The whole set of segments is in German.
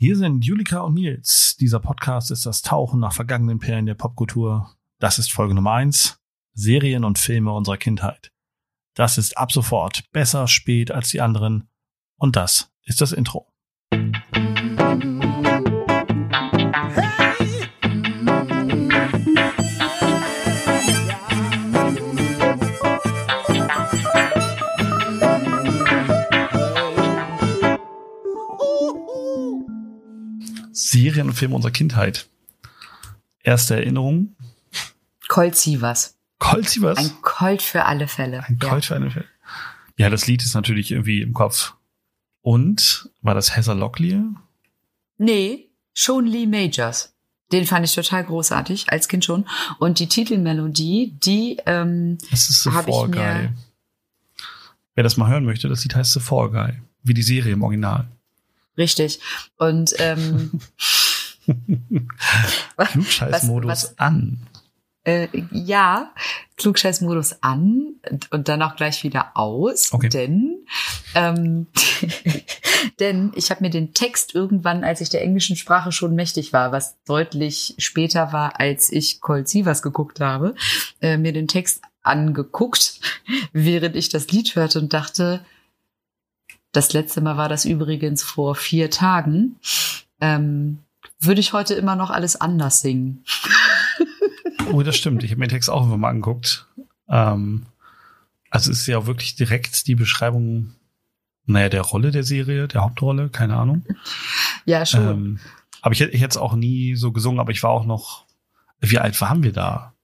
Hier sind Julika und Nils. Dieser Podcast ist das Tauchen nach vergangenen Perlen der Popkultur. Das ist Folge Nummer eins: Serien und Filme unserer Kindheit. Das ist ab sofort besser spät als die anderen. Und das ist das Intro. Serien und Filme unserer Kindheit. Erste Erinnerung. Colt Sievers. Colt Sievers? Ein Colt für alle Fälle. Ein Colt ja. für alle Fälle. Ja, das Lied ist natürlich irgendwie im Kopf. Und war das Heather Locklear? Nee, schon Lee Majors. Den fand ich total großartig, als Kind schon. Und die Titelmelodie, die ähm, Das ist The Fall Guy. Wer das mal hören möchte, das Lied heißt The Fall Guy. Wie die Serie im Original. Richtig. Und ähm, Klugscheißmodus an. Äh, ja, Klugscheißmodus an und dann auch gleich wieder aus, okay. denn ähm, denn ich habe mir den Text irgendwann, als ich der englischen Sprache schon mächtig war, was deutlich später war, als ich Colt Sievers geguckt habe, äh, mir den Text angeguckt, während ich das Lied hörte und dachte, das letzte Mal war das übrigens vor vier Tagen. Ähm, würde ich heute immer noch alles anders singen. oh, das stimmt. Ich habe mir den Text auch einfach mal angeguckt. Ähm, also es ist ja auch wirklich direkt die Beschreibung, naja, der Rolle der Serie, der Hauptrolle, keine Ahnung. Ja, schon. Ähm, aber ich, ich hätte es auch nie so gesungen, aber ich war auch noch, wie alt waren wir da?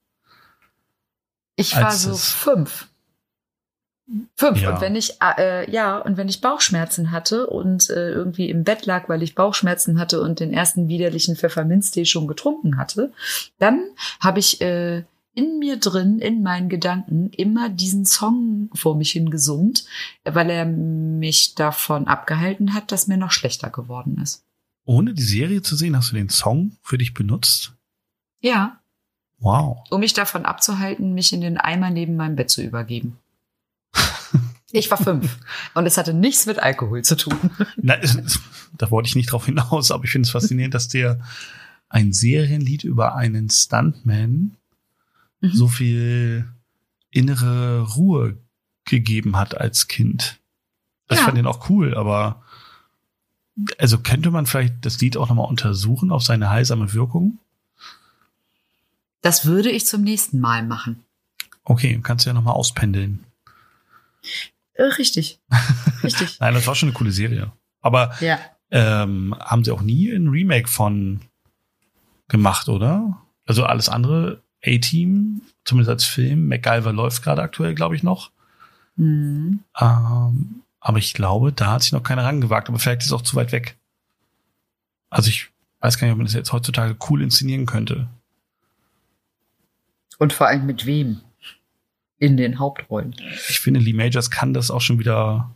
Ich war so fünf. Fünf. Ja. Und wenn ich, äh, ja, und wenn ich Bauchschmerzen hatte und äh, irgendwie im Bett lag, weil ich Bauchschmerzen hatte und den ersten widerlichen Pfefferminztee schon getrunken hatte, dann habe ich äh, in mir drin, in meinen Gedanken, immer diesen Song vor mich hingesummt, weil er mich davon abgehalten hat, dass mir noch schlechter geworden ist. Ohne die Serie zu sehen, hast du den Song für dich benutzt? Ja. Wow. Um mich davon abzuhalten, mich in den Eimer neben meinem Bett zu übergeben. Ich war fünf. Und es hatte nichts mit Alkohol zu tun. Na, da wollte ich nicht drauf hinaus, aber ich finde es faszinierend, dass dir ein Serienlied über einen Stuntman mhm. so viel innere Ruhe gegeben hat als Kind. Das ja. fand ich auch cool, aber also könnte man vielleicht das Lied auch nochmal untersuchen auf seine heilsame Wirkung? Das würde ich zum nächsten Mal machen. Okay, kannst du ja nochmal auspendeln. Äh, richtig. Richtig. Nein, das war schon eine coole Serie. Aber ja. ähm, haben sie auch nie ein Remake von gemacht, oder? Also alles andere, A-Team, zumindest als Film, MacGyver läuft gerade aktuell, glaube ich, noch. Mhm. Ähm, aber ich glaube, da hat sich noch keiner rangewagt, aber vielleicht ist es auch zu weit weg. Also ich weiß gar nicht, ob man das jetzt heutzutage cool inszenieren könnte. Und vor allem mit wem? In den Hauptrollen. Ich finde, Lee Majors kann das auch schon wieder,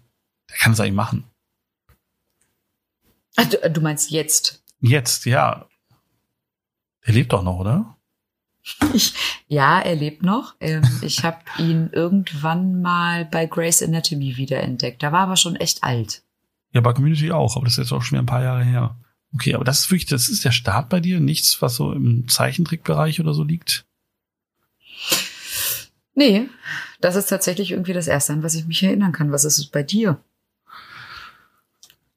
der kann es eigentlich machen. Ach, du, du meinst jetzt? Jetzt, ja. Er lebt doch noch, oder? Ich, ja, er lebt noch. Ähm, ich habe ihn irgendwann mal bei Grace Anatomy wiederentdeckt. Da war aber schon echt alt. Ja, bei Community auch, aber das ist jetzt auch schon wieder ein paar Jahre her. Okay, aber das ist wirklich, das ist der Start bei dir? Nichts, was so im Zeichentrickbereich oder so liegt? Nee, das ist tatsächlich irgendwie das Erste, an was ich mich erinnern kann. Was ist es bei dir?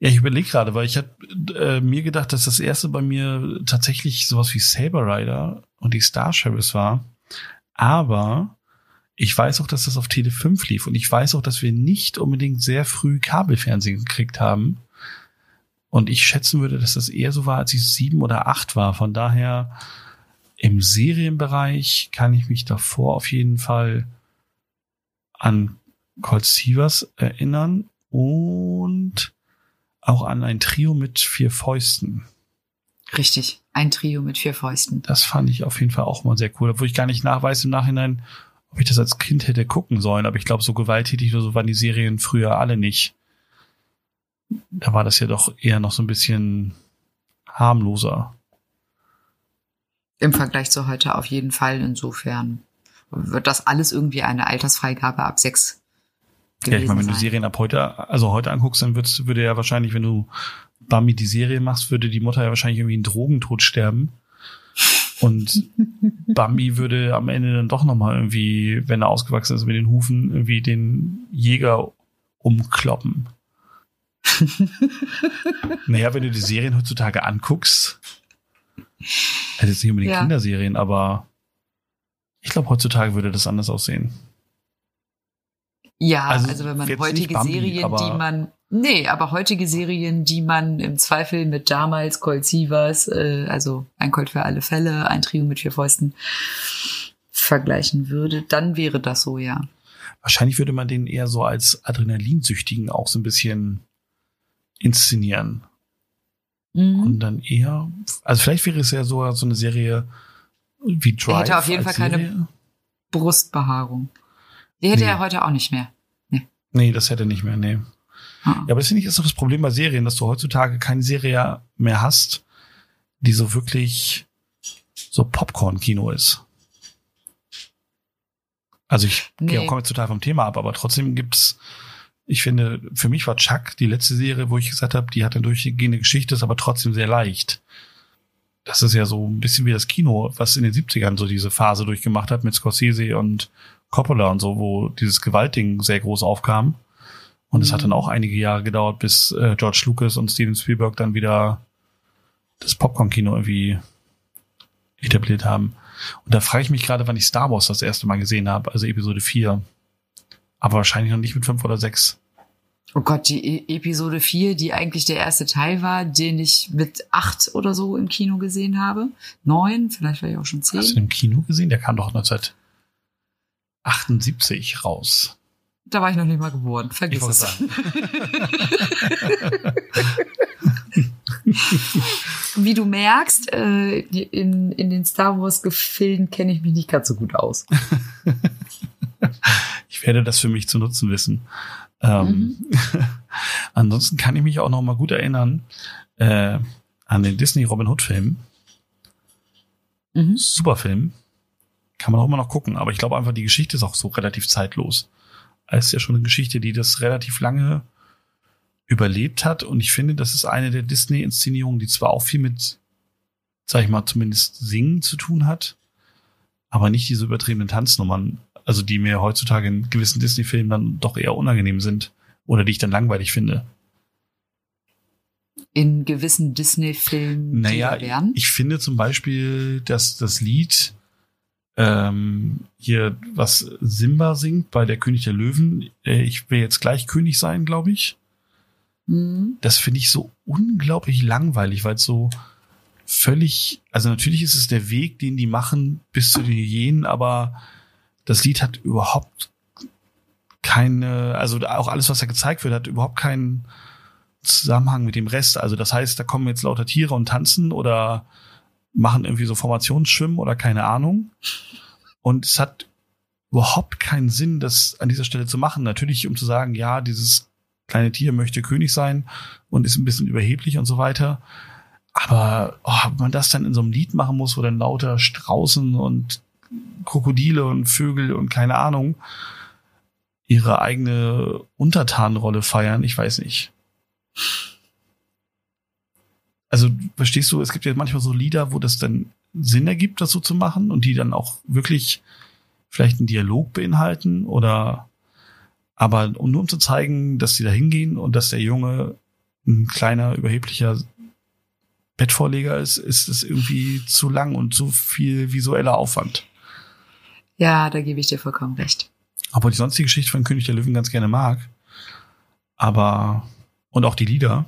Ja, ich überlege gerade, weil ich hatte äh, mir gedacht, dass das erste bei mir tatsächlich sowas wie Saber Rider und die Star Sheriffs war. Aber ich weiß auch, dass das auf Tele 5 lief und ich weiß auch, dass wir nicht unbedingt sehr früh Kabelfernsehen gekriegt haben. Und ich schätzen würde, dass das eher so war, als ich sieben oder acht war. Von daher im Serienbereich kann ich mich davor auf jeden Fall an Colt Sievers erinnern und auch an ein Trio mit vier Fäusten. Richtig, ein Trio mit vier Fäusten. Das fand ich auf jeden Fall auch mal sehr cool, obwohl ich gar nicht nachweise im Nachhinein, ob ich das als Kind hätte gucken sollen, aber ich glaube, so gewalttätig oder so waren die Serien früher alle nicht. Da war das ja doch eher noch so ein bisschen harmloser. Im Vergleich zu heute auf jeden Fall. Insofern wird das alles irgendwie eine Altersfreigabe ab sechs ja, ich meine, wenn du Serien ab heute, also heute anguckst, dann würdest, würde ja wahrscheinlich, wenn du Bambi die Serie machst, würde die Mutter ja wahrscheinlich irgendwie einen Drogentod sterben. Und Bambi würde am Ende dann doch nochmal irgendwie, wenn er ausgewachsen ist mit den Hufen, irgendwie den Jäger umkloppen. naja, wenn du die Serien heutzutage anguckst, also jetzt nicht unbedingt ja. Kinderserien, aber ich glaube, heutzutage würde das anders aussehen. Ja, also, also wenn man heutige Bambi, Serien, die man, nee, aber heutige Serien, die man im Zweifel mit damals Colt Sievers, äh, also ein Colt für alle Fälle, ein Trio mit vier Fäusten vergleichen würde, dann wäre das so, ja. Wahrscheinlich würde man den eher so als Adrenalinsüchtigen auch so ein bisschen inszenieren. Mhm. Und dann eher, also vielleicht wäre es ja so, so eine Serie wie Drive. Er hätte auf jeden Fall Serie. keine Brustbehaarung. Die hätte nee. er heute auch nicht mehr. Nee. Nee, das hätte er nicht mehr, nee. Ah. Ja, aber das finde ich ist doch das Problem bei Serien, dass du heutzutage keine Serie mehr hast, die so wirklich so Popcorn-Kino ist. Also ich nee. gehe auch total vom Thema ab, aber trotzdem gibt's, ich finde, für mich war Chuck die letzte Serie, wo ich gesagt habe, die hat eine durchgehende Geschichte, ist aber trotzdem sehr leicht. Das ist ja so ein bisschen wie das Kino, was in den 70ern so diese Phase durchgemacht hat mit Scorsese und Coppola und so, wo dieses Gewaltding sehr groß aufkam. Und es mhm. hat dann auch einige Jahre gedauert, bis äh, George Lucas und Steven Spielberg dann wieder das Popcorn-Kino irgendwie etabliert haben. Und da frage ich mich gerade, wann ich Star Wars das erste Mal gesehen habe, also Episode 4. Aber wahrscheinlich noch nicht mit 5 oder 6. Oh Gott, die e Episode 4, die eigentlich der erste Teil war, den ich mit 8 oder so im Kino gesehen habe. 9, vielleicht war ich auch schon 10. Hast du den im Kino gesehen? Der kam doch 19 78 raus. Da war ich noch nicht mal geboren. Vergiss es. Wie du merkst, äh, in, in den Star Wars Gefilden kenne ich mich nicht ganz so gut aus. ich werde das für mich zu nutzen wissen. Ähm, mhm. ansonsten kann ich mich auch noch mal gut erinnern äh, an den Disney Robin Hood Film. Mhm. Super Film. Kann man auch immer noch gucken, aber ich glaube einfach, die Geschichte ist auch so relativ zeitlos. Es ist ja schon eine Geschichte, die das relativ lange überlebt hat und ich finde, das ist eine der Disney-Inszenierungen, die zwar auch viel mit, sag ich mal, zumindest Singen zu tun hat, aber nicht diese übertriebenen Tanznummern, also die mir heutzutage in gewissen Disney-Filmen dann doch eher unangenehm sind oder die ich dann langweilig finde. In gewissen Disney-Filmen naja, ich finde zum Beispiel, dass das Lied ähm, hier, was Simba singt bei der König der Löwen. Äh, ich will jetzt gleich König sein, glaube ich. Mhm. Das finde ich so unglaublich langweilig, weil es so völlig, also natürlich ist es der Weg, den die machen bis zu den Hyänen, aber das Lied hat überhaupt keine, also auch alles, was da gezeigt wird, hat überhaupt keinen Zusammenhang mit dem Rest. Also das heißt, da kommen jetzt lauter Tiere und tanzen oder machen irgendwie so Formationsschwimmen oder keine Ahnung. Und es hat überhaupt keinen Sinn, das an dieser Stelle zu machen. Natürlich, um zu sagen, ja, dieses kleine Tier möchte König sein und ist ein bisschen überheblich und so weiter. Aber oh, ob man das dann in so einem Lied machen muss, wo dann lauter Straußen und Krokodile und Vögel und keine Ahnung ihre eigene Untertanenrolle feiern, ich weiß nicht also verstehst du, es gibt ja manchmal so Lieder, wo das dann Sinn ergibt, das so zu machen und die dann auch wirklich vielleicht einen Dialog beinhalten oder aber nur um zu zeigen, dass sie da hingehen und dass der Junge ein kleiner, überheblicher Bettvorleger ist, ist es irgendwie zu lang und zu viel visueller Aufwand. Ja, da gebe ich dir vollkommen recht. Obwohl ich sonst die Geschichte von König der Löwen ganz gerne mag. Aber, und auch die Lieder.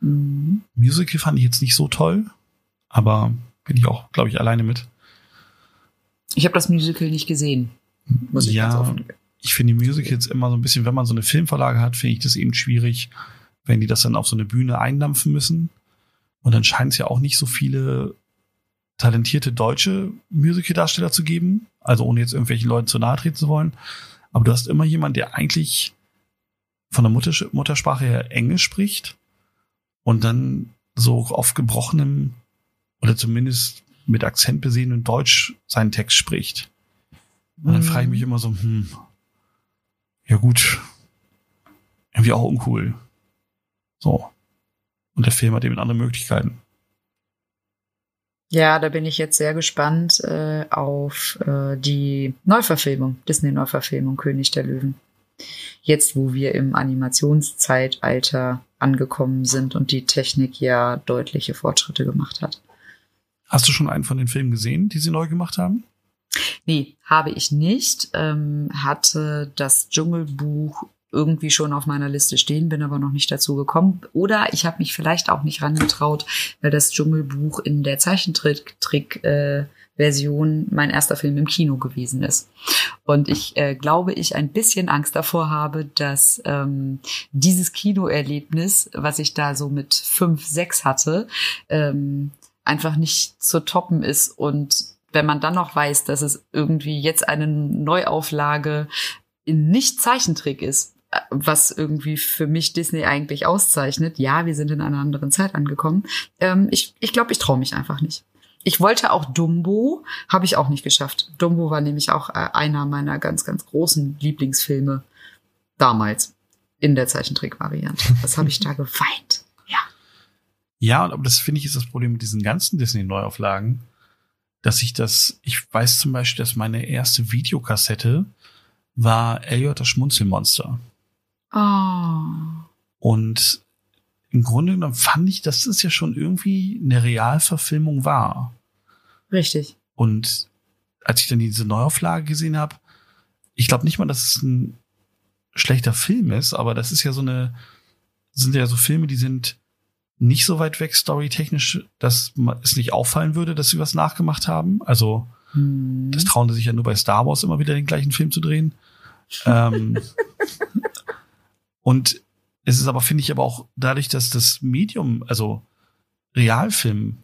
Mhm. Musical fand ich jetzt nicht so toll, aber bin ich auch, glaube ich, alleine mit. Ich habe das Musical nicht gesehen. Muss ich ja, ich finde die Musicals immer so ein bisschen, wenn man so eine Filmverlage hat, finde ich das eben schwierig, wenn die das dann auf so eine Bühne eindampfen müssen. Und dann scheint es ja auch nicht so viele talentierte deutsche Musical-Darsteller zu geben. Also ohne jetzt irgendwelchen Leuten zu nahe treten zu wollen. Aber du hast immer jemanden, der eigentlich von der Muttersprache her Englisch spricht und dann so auf gebrochenem oder zumindest mit Akzent besehenen Deutsch seinen Text spricht. Und dann frage ich mich mhm. immer so, hm, ja gut, irgendwie auch uncool. So. Und der Film hat eben andere Möglichkeiten. Ja, da bin ich jetzt sehr gespannt äh, auf äh, die Neuverfilmung, Disney-Neuverfilmung König der Löwen. Jetzt, wo wir im Animationszeitalter angekommen sind und die Technik ja deutliche Fortschritte gemacht hat. Hast du schon einen von den Filmen gesehen, die sie neu gemacht haben? Nee, habe ich nicht. Ähm, hatte das Dschungelbuch irgendwie schon auf meiner Liste stehen, bin aber noch nicht dazu gekommen. Oder ich habe mich vielleicht auch nicht rangetraut, weil das Dschungelbuch in der Zeichentrick äh, Version mein erster Film im Kino gewesen ist. Und ich äh, glaube, ich ein bisschen Angst davor habe, dass ähm, dieses Kinoerlebnis, was ich da so mit fünf, sechs hatte, ähm, einfach nicht zu toppen ist und wenn man dann noch weiß, dass es irgendwie jetzt eine Neuauflage in nicht Zeichentrick ist, was irgendwie für mich Disney eigentlich auszeichnet. Ja, wir sind in einer anderen Zeit angekommen. Ähm, ich ich glaube, ich traue mich einfach nicht. Ich wollte auch Dumbo, habe ich auch nicht geschafft. Dumbo war nämlich auch äh, einer meiner ganz, ganz großen Lieblingsfilme damals in der Zeichentrick-Variante. Was habe ich da geweint? Ja. Ja, aber das finde ich ist das Problem mit diesen ganzen Disney-Neuauflagen dass ich das, ich weiß zum Beispiel, dass meine erste Videokassette war Elliot das Schmunzelmonster. Oh. Und im Grunde genommen fand ich, dass das ja schon irgendwie eine Realverfilmung war. Richtig. Und als ich dann diese Neuauflage gesehen habe, ich glaube nicht mal, dass es ein schlechter Film ist, aber das ist ja so eine, sind ja so Filme, die sind nicht so weit weg storytechnisch, dass es nicht auffallen würde, dass sie was nachgemacht haben. Also hm. das trauen sie sich ja nur bei Star Wars immer wieder den gleichen Film zu drehen. ähm, und es ist aber, finde ich, aber auch dadurch, dass das Medium, also Realfilm,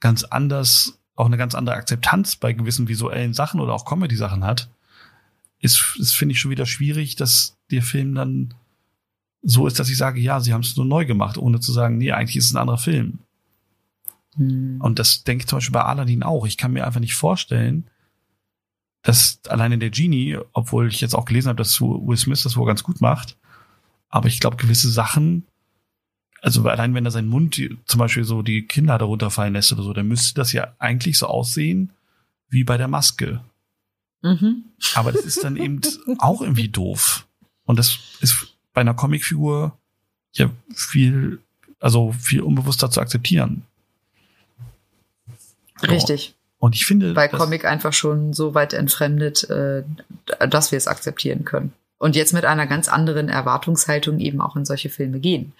ganz anders, auch eine ganz andere Akzeptanz bei gewissen visuellen Sachen oder auch Comedy-Sachen hat, ist, ist finde ich, schon wieder schwierig, dass der Film dann so ist, dass ich sage, ja, sie haben es nur neu gemacht, ohne zu sagen, nee, eigentlich ist es ein anderer Film. Hm. Und das denke ich zum Beispiel bei Aladdin auch. Ich kann mir einfach nicht vorstellen, dass alleine der Genie, obwohl ich jetzt auch gelesen habe, dass Will Smith das wohl ganz gut macht, aber ich glaube, gewisse Sachen, also allein wenn er seinen Mund zum Beispiel so die Kinder darunter fallen lässt oder so, dann müsste das ja eigentlich so aussehen wie bei der Maske. Mhm. Aber das ist dann eben auch irgendwie doof. Und das ist bei einer Comicfigur ja viel, also viel unbewusster zu akzeptieren. Richtig. Und ich finde. Bei Comic einfach schon so weit entfremdet, äh, dass wir es akzeptieren können. Und jetzt mit einer ganz anderen Erwartungshaltung eben auch in solche Filme gehen.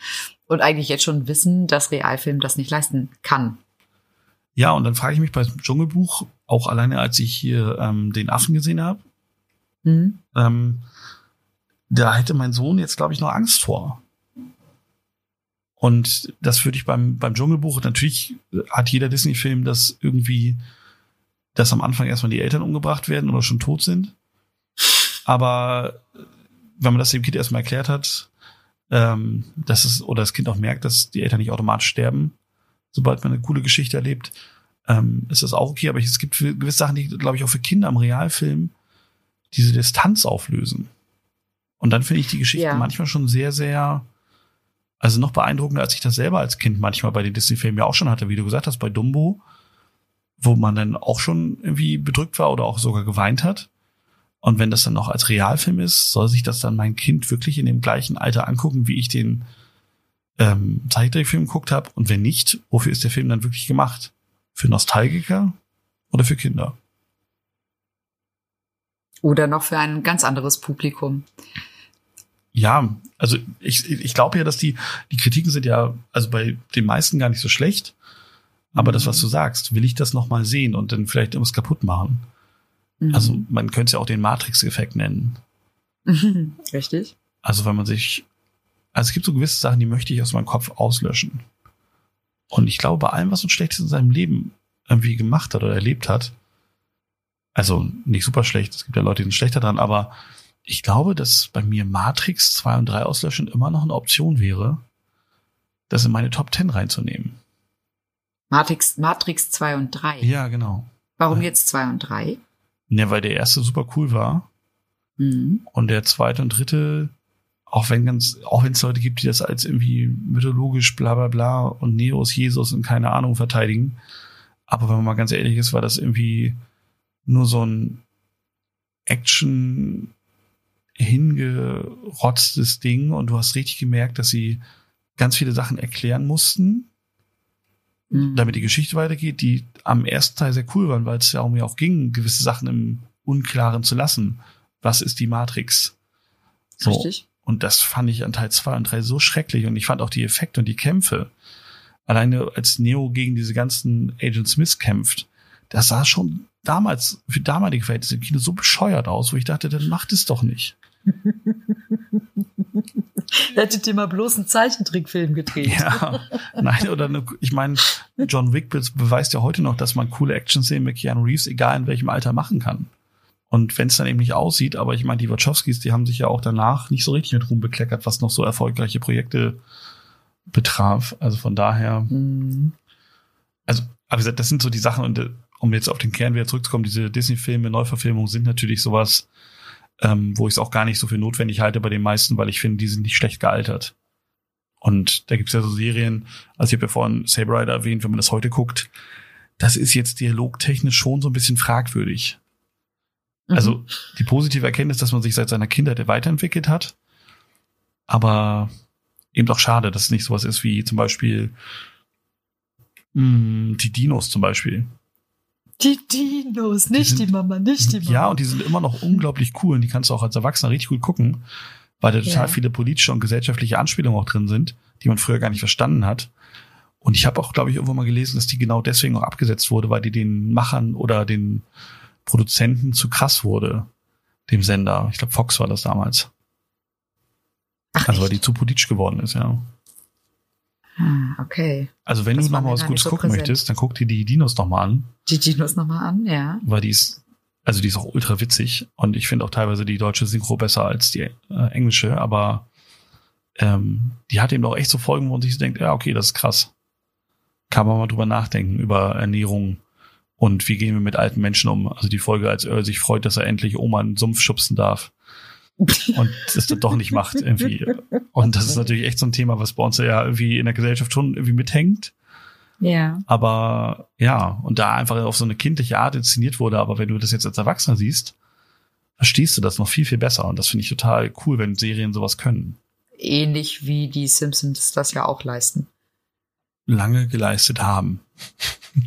Und eigentlich jetzt schon wissen, dass Realfilm das nicht leisten kann. Ja, und dann frage ich mich bei Dschungelbuch, auch alleine als ich hier ähm, den Affen gesehen habe, mhm. ähm, da hätte mein Sohn jetzt, glaube ich, noch Angst vor. Und das würde ich beim, beim Dschungelbuch, natürlich hat jeder Disney-Film das irgendwie, dass am Anfang erstmal die Eltern umgebracht werden oder schon tot sind. Aber wenn man das dem Kind erstmal erklärt hat, ähm, dass es, oder das Kind auch merkt, dass die Eltern nicht automatisch sterben, sobald man eine coole Geschichte erlebt, ähm, ist das auch okay. Aber es gibt gewisse Sachen, die, glaube ich, auch für Kinder im Realfilm diese Distanz auflösen. Und dann finde ich die Geschichte ja. manchmal schon sehr, sehr, also noch beeindruckender, als ich das selber als Kind manchmal bei den Disney-Filmen ja auch schon hatte, wie du gesagt hast, bei Dumbo, wo man dann auch schon irgendwie bedrückt war oder auch sogar geweint hat. Und wenn das dann noch als Realfilm ist, soll sich das dann mein Kind wirklich in dem gleichen Alter angucken, wie ich den ähm, Zeichentrickfilm geguckt habe. Und wenn nicht, wofür ist der Film dann wirklich gemacht? Für Nostalgiker oder für Kinder? Oder noch für ein ganz anderes Publikum. Ja, also ich, ich glaube ja, dass die, die Kritiken sind ja, also bei den meisten gar nicht so schlecht. Aber mhm. das, was du sagst, will ich das nochmal sehen und dann vielleicht irgendwas kaputt machen. Mhm. Also man könnte es ja auch den Matrix-Effekt nennen. Richtig. Also wenn man sich, also es gibt so gewisse Sachen, die möchte ich aus meinem Kopf auslöschen. Und ich glaube, bei allem, was uns Schlechtes in seinem Leben irgendwie gemacht hat oder erlebt hat, also nicht super schlecht, es gibt ja Leute, die sind schlechter dran, aber ich glaube, dass bei mir Matrix 2 und 3 auslöschen immer noch eine Option wäre, das in meine Top 10 reinzunehmen. Matrix, Matrix 2 und 3? Ja, genau. Warum jetzt 2 und 3? Ne, weil der erste super cool war. Mhm. Und der zweite und dritte auch wenn ganz, auch wenn es Leute gibt, die das als irgendwie mythologisch bla bla bla und Neo ist Jesus und keine Ahnung verteidigen. Aber wenn man mal ganz ehrlich ist, war das irgendwie nur so ein Action hingerotztes Ding und du hast richtig gemerkt, dass sie ganz viele Sachen erklären mussten, mhm. damit die Geschichte weitergeht, die am ersten Teil sehr cool waren, weil es ja um ja auch ging, gewisse Sachen im Unklaren zu lassen. Was ist die Matrix? So. Richtig. Und das fand ich an Teil 2 und 3 so schrecklich und ich fand auch die Effekte und die Kämpfe. Alleine als Neo gegen diese ganzen Agent Smith kämpft, das sah schon damals, für damalige Verhältnisse im Kino so bescheuert aus, wo ich dachte, dann macht es doch nicht. Hättet ihr mal bloß einen Zeichentrickfilm gedreht. Ja, nein, oder eine, ich meine, John Wick beweist ja heute noch, dass man coole Action-Szenen mit Keanu Reeves, egal in welchem Alter, machen kann. Und wenn es dann eben nicht aussieht, aber ich meine, die Wachowskis, die haben sich ja auch danach nicht so richtig mit Ruhm bekleckert, was noch so erfolgreiche Projekte betraf. Also von daher, mhm. also, aber wie gesagt, das sind so die Sachen, und äh, um jetzt auf den Kern wieder zurückzukommen, diese Disney-Filme, Neuverfilmungen sind natürlich sowas, ähm, wo ich es auch gar nicht so für notwendig halte bei den meisten, weil ich finde, die sind nicht schlecht gealtert. Und da gibt's ja so Serien, also ich habe ja vorhin Saber Rider erwähnt, wenn man das heute guckt, das ist jetzt dialogtechnisch schon so ein bisschen fragwürdig. Also mhm. die positive Erkenntnis, dass man sich seit seiner Kindheit weiterentwickelt hat, aber eben doch schade, dass es nicht sowas ist wie zum Beispiel mh, hm, die Dinos zum Beispiel. Die Dinos, nicht die, sind, die Mama, nicht die Mama. Ja, und die sind immer noch unglaublich cool und die kannst du auch als Erwachsener richtig gut gucken, weil da total ja. viele politische und gesellschaftliche Anspielungen auch drin sind, die man früher gar nicht verstanden hat. Und ich habe auch, glaube ich, irgendwo mal gelesen, dass die genau deswegen auch abgesetzt wurde, weil die den Machern oder den Produzenten zu krass wurde, dem Sender. Ich glaube, Fox war das damals. Ach, also weil die zu politisch geworden ist, ja. Ah, okay. Also wenn das du noch mal was Gutes so gucken präsent. möchtest, dann guck dir die Dinos noch mal an. Die Dinos noch mal an, ja. Weil die ist, also die ist auch ultra witzig und ich finde auch teilweise die deutsche Synchro besser als die äh, englische, aber ähm, die hat eben auch echt so Folgen, wo man sich denkt, ja okay, das ist krass. Kann man mal drüber nachdenken über Ernährung und wie gehen wir mit alten Menschen um. Also die Folge, als Earl sich freut, dass er endlich Oma in den Sumpf schubsen darf und das dann doch nicht macht irgendwie. Und das ist natürlich echt so ein Thema, was bei uns ja irgendwie in der Gesellschaft schon irgendwie mithängt. Ja. Aber ja, und da einfach auf so eine kindliche Art inszeniert wurde, aber wenn du das jetzt als Erwachsener siehst, verstehst du das noch viel, viel besser. Und das finde ich total cool, wenn Serien sowas können. Ähnlich wie die Simpsons das ja auch leisten. Lange geleistet haben.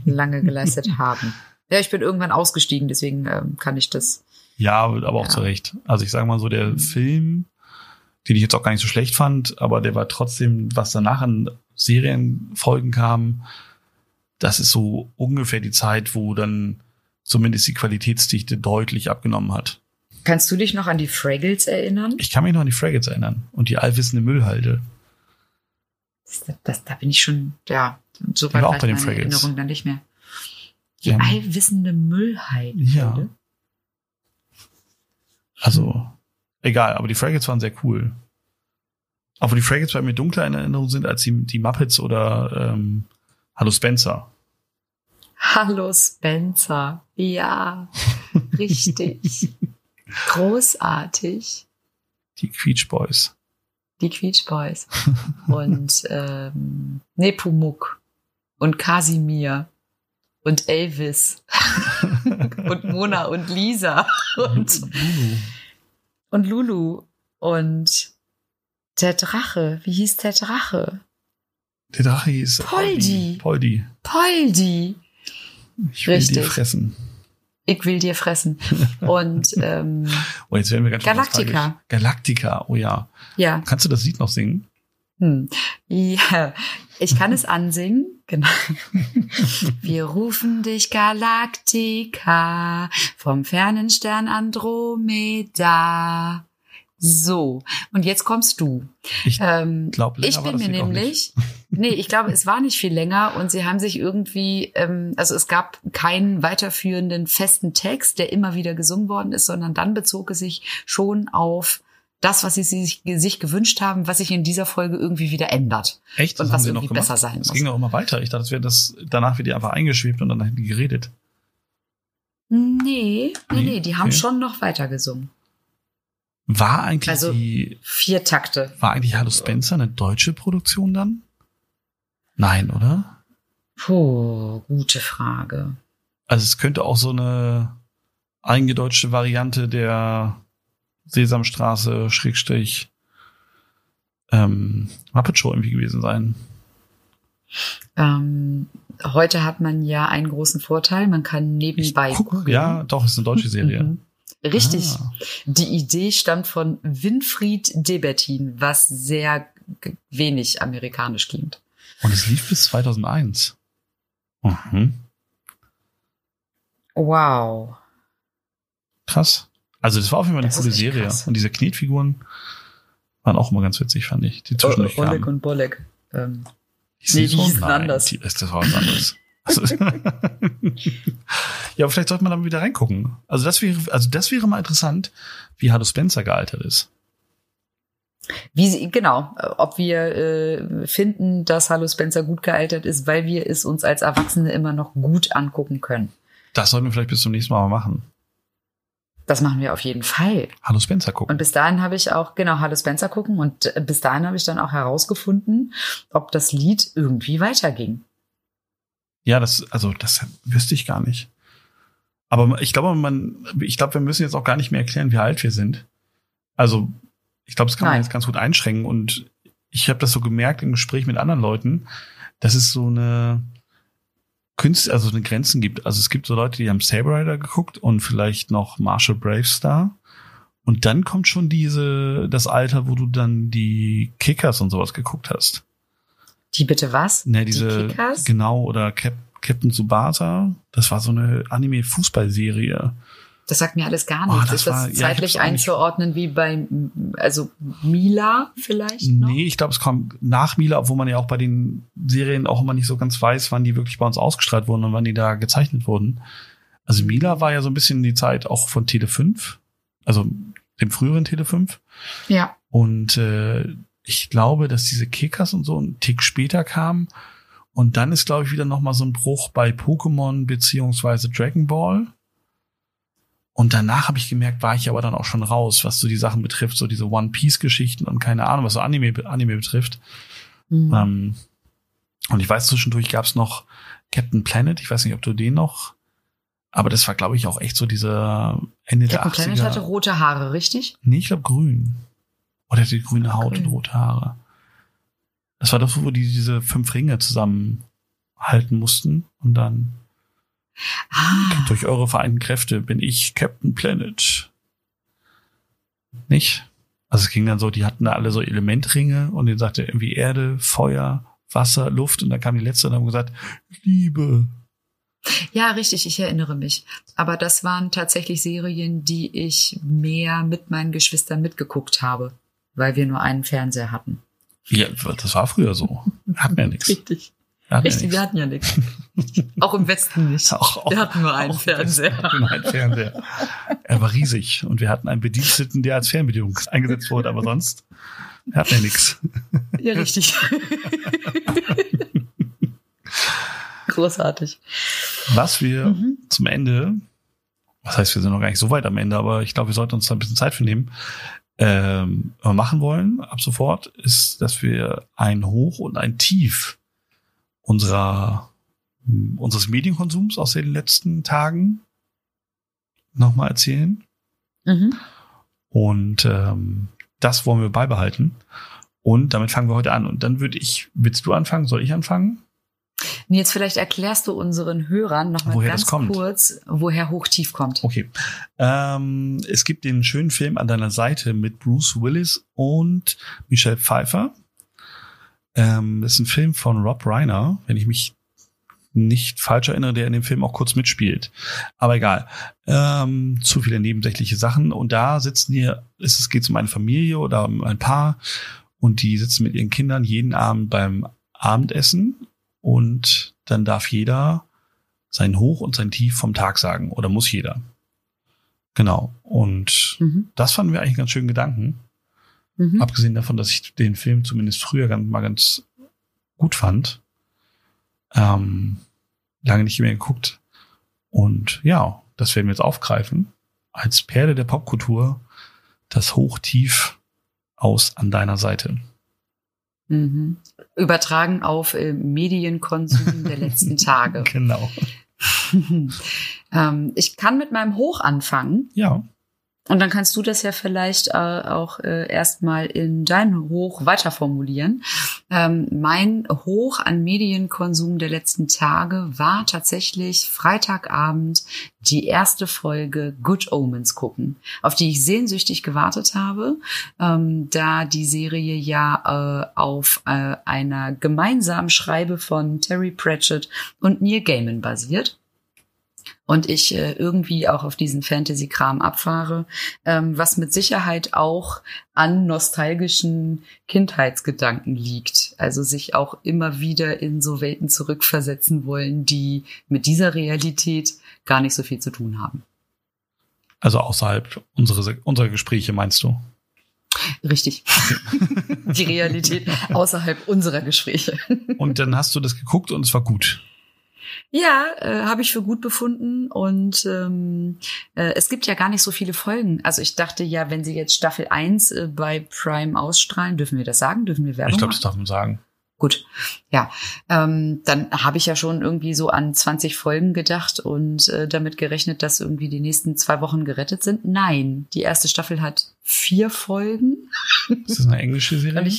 Lange geleistet haben. Ja, ich bin irgendwann ausgestiegen, deswegen ähm, kann ich das ja, aber auch ja. zu Recht. Also ich sage mal so, der mhm. Film, den ich jetzt auch gar nicht so schlecht fand, aber der war trotzdem, was danach an Serienfolgen kam, das ist so ungefähr die Zeit, wo dann zumindest die Qualitätsdichte deutlich abgenommen hat. Kannst du dich noch an die Fraggles erinnern? Ich kann mich noch an die Fraggles erinnern und die allwissende Müllhalde. Das, das, da bin ich schon, ja, so weit auch bei den Fraggles. Erinnerung dann nicht mehr. Die allwissende Müllhalde. Ja. Also, egal, aber die Fraggles waren sehr cool. Obwohl die Fraggles bei mir dunkler in Erinnerung sind als die, die Muppets oder ähm, Hallo Spencer. Hallo Spencer. Ja, richtig. Großartig. Die Quietsch Boys. Die Quietsch Boys. Und ähm, Nepomuk. Und Kasimir. Und Elvis. und Mona und Lisa und Lulu. Und Lulu und der Drache. Wie hieß der Drache? Der Drache hieß Poldi. Poldi. Poldi. Ich will Richtig. dir fressen. Ich will dir fressen. Und ähm, oh, jetzt werden wir ganz Galactica. Galactica, oh ja. Ja. Kannst du das Lied noch singen? Hm. Ja, ich kann es ansingen. Genau. Wir rufen dich Galaktika vom fernen Stern Andromeda. So, und jetzt kommst du. Ich ähm, glaube, ich bin mir nämlich, nee, ich glaube, es war nicht viel länger und sie haben sich irgendwie, ähm, also es gab keinen weiterführenden festen Text, der immer wieder gesungen worden ist, sondern dann bezog es sich schon auf das, was sie sich, sich gewünscht haben, was sich in dieser Folge irgendwie wieder ändert. Echt? Das und was irgendwie besser sein muss. Es ging doch immer weiter. Ich dachte, es wäre das, danach wird die einfach eingeschwebt und dann hätten die geredet. Nee, nee, nee, die haben okay. schon noch weiter gesungen. War eigentlich Also die, vier Takte. war eigentlich Hallo Spencer eine deutsche Produktion dann? Nein, oder? Puh, gute Frage. Also es könnte auch so eine eingedeutschte Variante der Sesamstraße Schrägstrich ähm, Muppet Show irgendwie gewesen sein. Ähm, heute hat man ja einen großen Vorteil. Man kann nebenbei guck, googeln. ja, doch, ist eine deutsche Serie. Mhm. Richtig. Ah. Die Idee stammt von Winfried Debertin, was sehr wenig amerikanisch klingt. Und es lief bis 2001. Mhm. Wow. Krass. Also das war auf jeden Fall eine Das coole Serie. krass. Und diese Knetfiguren waren auch immer ganz witzig, fand ich. Die zwischendurch Oleg kamen. und Bolek. Ähm, Nee, die so? hießen Nein, anders. Die, das war was anderes. Also, ja, aber vielleicht sollte man da mal wieder reingucken. Also das wäre, also das wäre mal interessant, wie Hardo Spencer gealtert ist. wie sie, genau, ob wir äh, finden, dass Hallo Spencer gut gealtert ist, weil wir es uns als Erwachsene immer noch gut angucken können. Das sollten wir vielleicht bis zum nächsten Mal mal machen. Das machen wir auf jeden Fall. Hallo Spencer gucken. Und bis dahin habe ich auch, genau, Hallo Spencer gucken und äh, bis dahin habe ich dann auch herausgefunden, ob das Lied irgendwie weiterging. Ja, das, also das wüsste ich gar nicht. Aber ich glaube, man, ich glaube, wir müssen jetzt auch gar nicht mehr erklären, wie alt wir sind. Also, ich glaube, das kann man Nein. jetzt ganz gut einschränken. Und ich habe das so gemerkt im Gespräch mit anderen Leuten, dass es so eine Künste, also eine Grenzen gibt. Also es gibt so Leute, die haben Saber Rider geguckt und vielleicht noch Marshall Bravestar. Und dann kommt schon diese, das Alter, wo du dann die Kickers und sowas geguckt hast. Die bitte was? Ne, diese, Die Kickers? genau, oder Cap Captain Tsubasa. Das war so eine Anime-Fußballserie. Das sagt mir alles gar Oh, nichts. das ist das war- ja, hab's zeitlich nicht- einzuordnen wie bei, also Mila vielleicht noch? Nee, ich glaube, es kommt nach Mila, obwohl man ja auch bei den Serien auch immer nicht so ganz weiß, wann die wirklich bei uns ausgestrahlt wurden und wann die da gezeichnet wurden. Also Mila war ja so ein bisschen die Zeit auch von Tele 5, also dem früheren Tele 5. Ja. Und äh, ich glaube, dass diese Kickers und so einen Tick später kamen. Und dann ist, glaube ich, wieder noch mal so ein Bruch bei Pokémon beziehungsweise Dragon Ball. Und danach habe ich gemerkt, war ich aber dann auch schon raus, was so die Sachen betrifft, so diese One Piece Geschichten und keine Ahnung, was so Anime, Anime betrifft. Mhm. Ähm, und ich weiß, zwischendurch gab es noch Captain Planet. Ich weiß nicht, ob du den noch. Aber das war, glaube ich, auch echt so dieser Ende Captain der 80er. Planet hatte rote Haare, richtig? Nee, ich glaube grün. Oder die grüne Haut Grün. und rote Haare. Das war das, wo die diese fünf Ringe zusammenhalten mussten. Und dann Ah, durch eure vereinten Kräfte bin ich Captain Planet. Nicht? Also es ging dann so, die hatten da alle so Elementringe und den sagte irgendwie Erde, Feuer, Wasser, Luft und dann kam die letzte und haben gesagt, Liebe. ja, richtig, ich erinnere mich. Aber das waren tatsächlich Serien, die ich mehr mit meinen Geschwistern mitgeguckt habe, weil wir nur einen Fernseher hatten. Ja, das war früher so. Hatten wir nichts. Richtig. Hatten Richtig, wir hatten ja nichts. Auch im Westen nicht. Auch, Wir hatten nur einen Fernseher. Wir hatten nur einen Fernseher. Er war riesig und wir hatten einen Bediensteten, der als Fernbedienung eingesetzt wurde, aber sonst hatten wir nichts. Ja, richtig. Großartig. Was wir Mhm. zum Ende, was heißt, wir sind noch gar nicht so weit am Ende, aber ich glaube, wir sollten uns da ein bisschen Zeit für nehmen, ähm, machen wollen ab sofort, ist, dass wir ein Hoch und ein Tief unserer, unseres Medienkonsums aus den letzten Tagen nochmal erzählen. Mhm. Und ähm, das wollen wir beibehalten. Und damit fangen wir heute an. Und dann würde ich, willst du anfangen? Soll ich anfangen? Jetzt vielleicht erklärst du unseren Hörern noch mal Woher ganz kurz, woher Hochtief kommt. Okay. Ähm, es gibt den schönen Film an deiner Seite mit Bruce Willis und Michelle Pfeiffer. Ähm, das ist ein Film von Rob Reiner, wenn ich mich nicht falsch erinnere, der in dem Film auch kurz mitspielt. Aber egal. Ähm, zu viele nebensächliche Sachen. Und da sitzen hier, es geht um eine Familie oder um ein Paar und die sitzen mit ihren Kindern jeden Abend beim Abendessen und dann darf jeder sein Hoch und sein Tief vom Tag sagen oder muss jeder. Genau. Und Mhm. das fanden wir eigentlich einen ganz schönen Gedanken. Mhm. Abgesehen davon, dass ich den Film zumindest früher ganz, mal ganz gut fand. Ähm, lange nicht mehr geguckt. Und ja, das werden wir jetzt aufgreifen. Als Perle der Popkultur das Hochtief aus an deiner Seite. Mhm. Übertragen auf äh, Medienkonsum der letzten Tage. Genau. ähm, ich kann mit meinem Hoch anfangen. Ja. Und dann kannst du das ja vielleicht äh, auch äh, erstmal in dein Hoch weiterformulieren. Ähm, mein Hoch an Medienkonsum der letzten Tage war tatsächlich Freitagabend die erste Folge Good Omens gucken, auf die ich sehnsüchtig gewartet habe, ähm, da die Serie ja äh, auf äh, einer gemeinsamen Schreibe von Terry Pratchett und Neil Gaiman basiert und ich äh, irgendwie auch auf diesen Fantasy-Kram abfahre, ähm, was mit Sicherheit auch an nostalgischen Kindheitsgedanken liegt. Also sich auch immer wieder in so Welten zurückversetzen wollen, die mit dieser Realität gar nicht so viel zu tun haben. Also außerhalb unserer, unserer Gespräche meinst du? Richtig. die Realität außerhalb unserer Gespräche. Und dann hast du das geguckt und es war gut. Ja, äh, habe ich für gut befunden und ähm, äh, es gibt ja gar nicht so viele Folgen. Also ich dachte ja, wenn sie jetzt Staffel 1 äh, bei Prime ausstrahlen, dürfen wir das sagen? Dürfen wir Werbung Ich glaube, das darf man sagen. Gut, ja, ähm, dann habe ich ja schon irgendwie so an 20 Folgen gedacht und äh, damit gerechnet, dass irgendwie die nächsten zwei Wochen gerettet sind. Nein, die erste Staffel hat vier Folgen. Ist das eine englische Serie?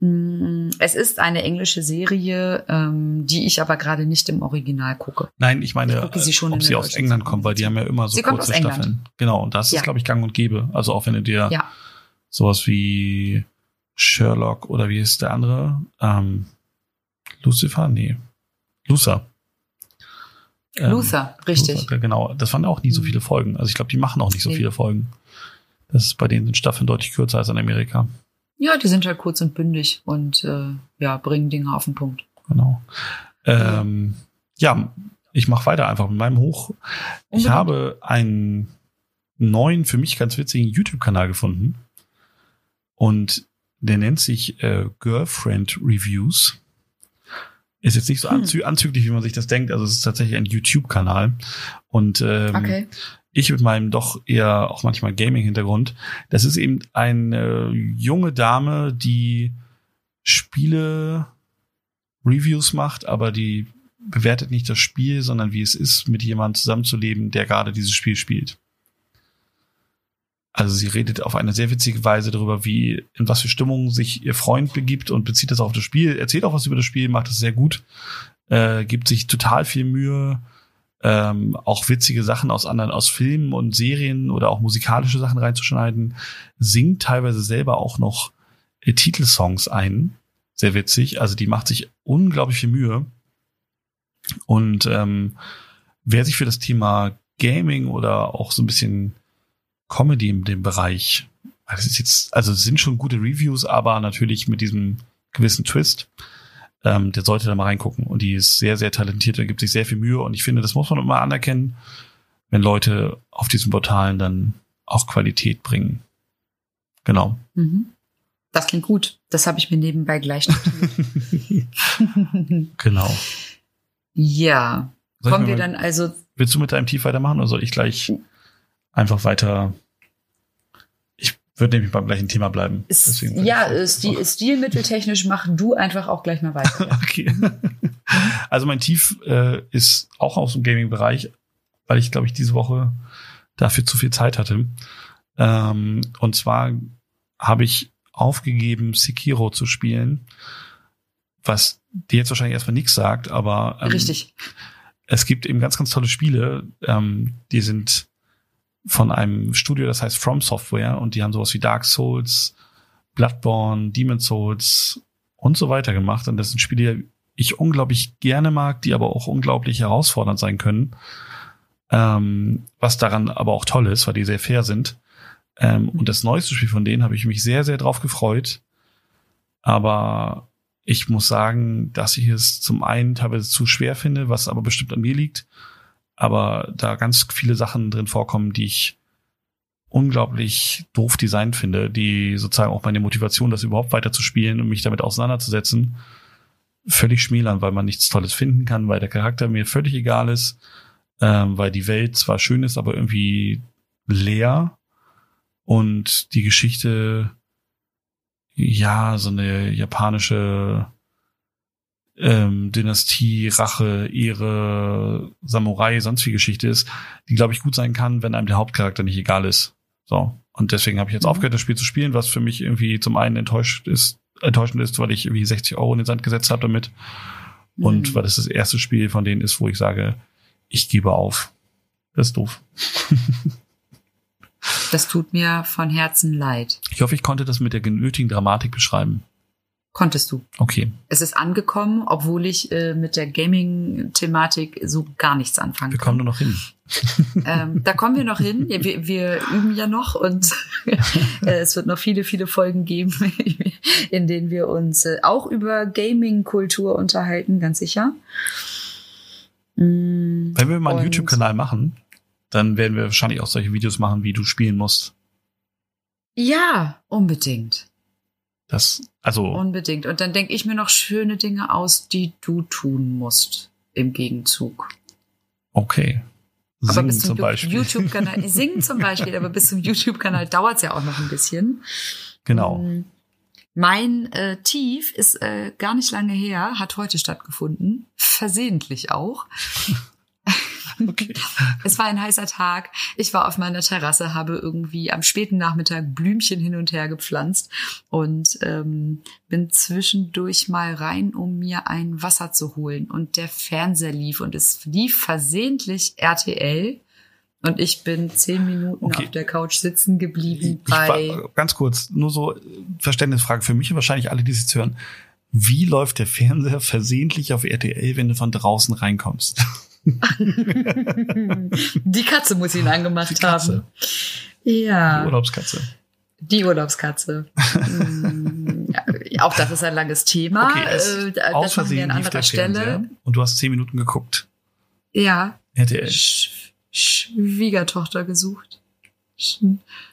Mm, es ist eine englische Serie, ähm, die ich aber gerade nicht im Original gucke. Nein, ich meine, ich sie ob sie aus England kommt, weil die haben ja immer so sie kurze Staffeln. Genau, und das ja. ist, glaube ich, gang und gäbe. Also auch wenn du dir ja. sowas wie Sherlock oder wie ist der andere? Ähm, Lucifer? Nee. Luther. Ähm, Luther, richtig. Luther, genau, das waren auch nie so mhm. viele Folgen. Also ich glaube, die machen auch nicht so nee. viele Folgen. Das ist bei denen sind Staffeln deutlich kürzer als in Amerika. Ja, die sind halt kurz und bündig und äh, ja, bringen Dinge auf den Punkt. Genau. Ähm, ja, ich mache weiter einfach mit meinem Hoch. Unbedingt. Ich habe einen neuen, für mich ganz witzigen YouTube-Kanal gefunden. Und der nennt sich äh, Girlfriend Reviews. Ist jetzt nicht so hm. anzü anzüglich, wie man sich das denkt. Also es ist tatsächlich ein YouTube-Kanal. Und ähm, okay ich mit meinem doch eher auch manchmal Gaming-Hintergrund, das ist eben eine junge Dame, die Spiele Reviews macht, aber die bewertet nicht das Spiel, sondern wie es ist, mit jemandem zusammenzuleben, der gerade dieses Spiel spielt. Also sie redet auf eine sehr witzige Weise darüber, wie, in was für Stimmung sich ihr Freund begibt und bezieht das auf das Spiel, erzählt auch was über das Spiel, macht es sehr gut, äh, gibt sich total viel Mühe, ähm, auch witzige Sachen aus anderen, aus Filmen und Serien oder auch musikalische Sachen reinzuschneiden, singt teilweise selber auch noch äh, Titelsongs ein. Sehr witzig. Also die macht sich unglaublich viel Mühe. Und ähm, wer sich für das Thema Gaming oder auch so ein bisschen Comedy in dem Bereich, das ist jetzt, also es sind schon gute Reviews, aber natürlich mit diesem gewissen Twist ähm, der sollte da mal reingucken. Und die ist sehr, sehr talentiert und gibt sich sehr viel Mühe. Und ich finde, das muss man immer anerkennen, wenn Leute auf diesen Portalen dann auch Qualität bringen. Genau. Mhm. Das klingt gut. Das habe ich mir nebenbei gleich genau. Ja. Sag Kommen wir mal, dann also. Willst du mit deinem Tief weitermachen oder soll ich gleich einfach weiter wird nämlich beim gleichen Thema bleiben. Ist, ja, Stil, stilmitteltechnisch mach du einfach auch gleich mal weiter. okay. Also mein Tief äh, ist auch aus dem Gaming-Bereich, weil ich, glaube ich, diese Woche dafür zu viel Zeit hatte. Ähm, und zwar habe ich aufgegeben, Sekiro zu spielen, was dir jetzt wahrscheinlich erstmal nichts sagt, aber ähm, Richtig. es gibt eben ganz, ganz tolle Spiele, ähm, die sind von einem Studio, das heißt From Software und die haben sowas wie Dark Souls, Bloodborne, Demon Souls und so weiter gemacht. Und das sind Spiele, die ich unglaublich gerne mag, die aber auch unglaublich herausfordernd sein können. Ähm, was daran aber auch toll ist, weil die sehr fair sind. Ähm, und das neueste Spiel von denen habe ich mich sehr, sehr drauf gefreut. Aber ich muss sagen, dass ich es zum einen teilweise zu schwer finde, was aber bestimmt an mir liegt aber da ganz viele Sachen drin vorkommen, die ich unglaublich doof designt finde, die sozusagen auch meine Motivation, das überhaupt weiter zu spielen und mich damit auseinanderzusetzen, völlig schmälern, weil man nichts Tolles finden kann, weil der Charakter mir völlig egal ist, ähm, weil die Welt zwar schön ist, aber irgendwie leer Und die Geschichte, ja, so eine japanische ähm, Dynastie, Rache, Ehre, Samurai, sonst wie Geschichte ist, die, glaube ich, gut sein kann, wenn einem der Hauptcharakter nicht egal ist. So. Und deswegen habe ich jetzt mhm. aufgehört, das Spiel zu spielen, was für mich irgendwie zum einen enttäuscht ist, enttäuschend ist, weil ich irgendwie 60 Euro in den Sand gesetzt habe damit. Mhm. Und weil das das erste Spiel von denen ist, wo ich sage, ich gebe auf. Das ist doof. das tut mir von Herzen leid. Ich hoffe, ich konnte das mit der genötigen Dramatik beschreiben. Konntest du. Okay. Es ist angekommen, obwohl ich äh, mit der Gaming-Thematik so gar nichts anfangen wir kann. Wir kommen nur noch hin. ähm, da kommen wir noch hin. Ja, wir, wir üben ja noch und äh, es wird noch viele, viele Folgen geben, in denen wir uns äh, auch über Gaming-Kultur unterhalten, ganz sicher. Mm, Wenn wir mal einen YouTube-Kanal machen, dann werden wir wahrscheinlich auch solche Videos machen, wie du spielen musst. Ja, unbedingt. Das, also. Unbedingt. Und dann denke ich mir noch schöne Dinge aus, die du tun musst im Gegenzug. Okay. Singen aber bis zum, zum Beispiel. YouTube-Kanal, singen zum Beispiel, aber bis zum YouTube-Kanal dauert es ja auch noch ein bisschen. Genau. Mm, mein äh, Tief ist äh, gar nicht lange her, hat heute stattgefunden, versehentlich auch. Okay. Es war ein heißer Tag. Ich war auf meiner Terrasse, habe irgendwie am späten Nachmittag Blümchen hin und her gepflanzt und ähm, bin zwischendurch mal rein, um mir ein Wasser zu holen. Und der Fernseher lief und es lief versehentlich RTL. Und ich bin zehn Minuten okay. auf der Couch sitzen geblieben ich, bei. War, ganz kurz, nur so Verständnisfrage für mich und wahrscheinlich alle, die es hören. Wie läuft der Fernseher versehentlich auf RTL, wenn du von draußen reinkommst? Die Katze muss ihn angemacht Die Katze. haben. Ja. Die Urlaubskatze. Die Urlaubskatze. Mm, ja, auch das ist ein langes Thema. Okay, äh, das aus wir an anderer Stelle. Und du hast zehn Minuten geguckt. Ja. RTL. Sch Schwiegertochter gesucht. Sch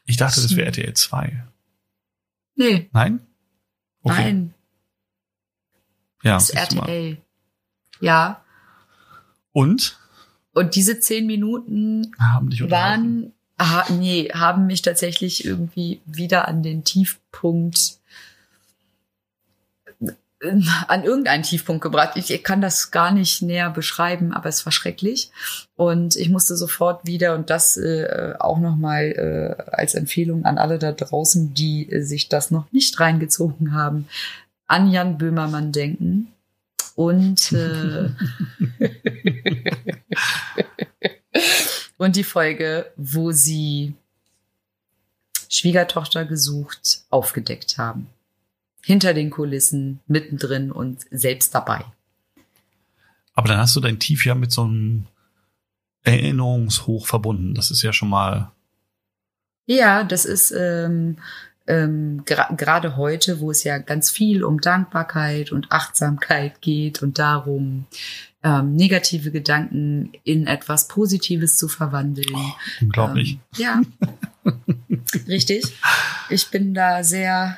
ich dachte, das wäre RTL 2. Nee. Nein? Okay. Nein. Ja. Das ist RTL. Ja. Und? Und diese zehn Minuten haben dich waren, ha, nee, haben mich tatsächlich irgendwie wieder an den Tiefpunkt, an irgendeinen Tiefpunkt gebracht. Ich, ich kann das gar nicht näher beschreiben, aber es war schrecklich. Und ich musste sofort wieder, und das äh, auch nochmal äh, als Empfehlung an alle da draußen, die äh, sich das noch nicht reingezogen haben, an Jan Böhmermann denken und äh, und die Folge, wo sie Schwiegertochter gesucht aufgedeckt haben. Hinter den Kulissen, mittendrin und selbst dabei. Aber dann hast du dein Tief ja mit so einem Erinnerungshoch verbunden. Das ist ja schon mal. Ja, das ist ähm, ähm, gerade heute, wo es ja ganz viel um Dankbarkeit und Achtsamkeit geht und darum, ähm, negative Gedanken in etwas Positives zu verwandeln. Oh, unglaublich. Ähm, ja, richtig. Ich bin da sehr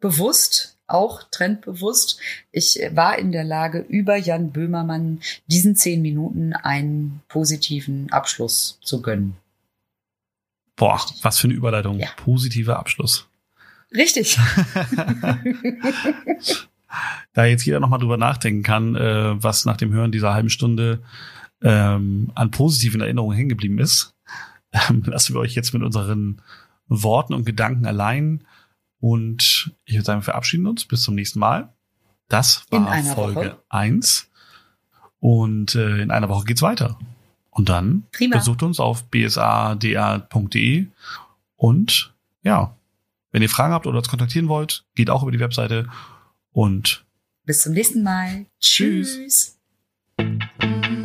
bewusst, auch trendbewusst. Ich war in der Lage, über Jan Böhmermann diesen zehn Minuten einen positiven Abschluss zu gönnen. Boah, was für eine Überleitung. Ja. Positiver Abschluss. Richtig. da jetzt jeder nochmal drüber nachdenken kann, äh, was nach dem Hören dieser halben Stunde ähm, an positiven Erinnerungen hängen geblieben ist, ähm, lassen wir euch jetzt mit unseren Worten und Gedanken allein. Und ich würde sagen, wir verabschieden uns. Bis zum nächsten Mal. Das war Folge Woche. 1. Und äh, in einer Woche geht's weiter. Und dann Prima. besucht uns auf bsada.de und ja, wenn ihr Fragen habt oder uns kontaktieren wollt, geht auch über die Webseite und bis zum nächsten Mal. Tschüss. Tschüss.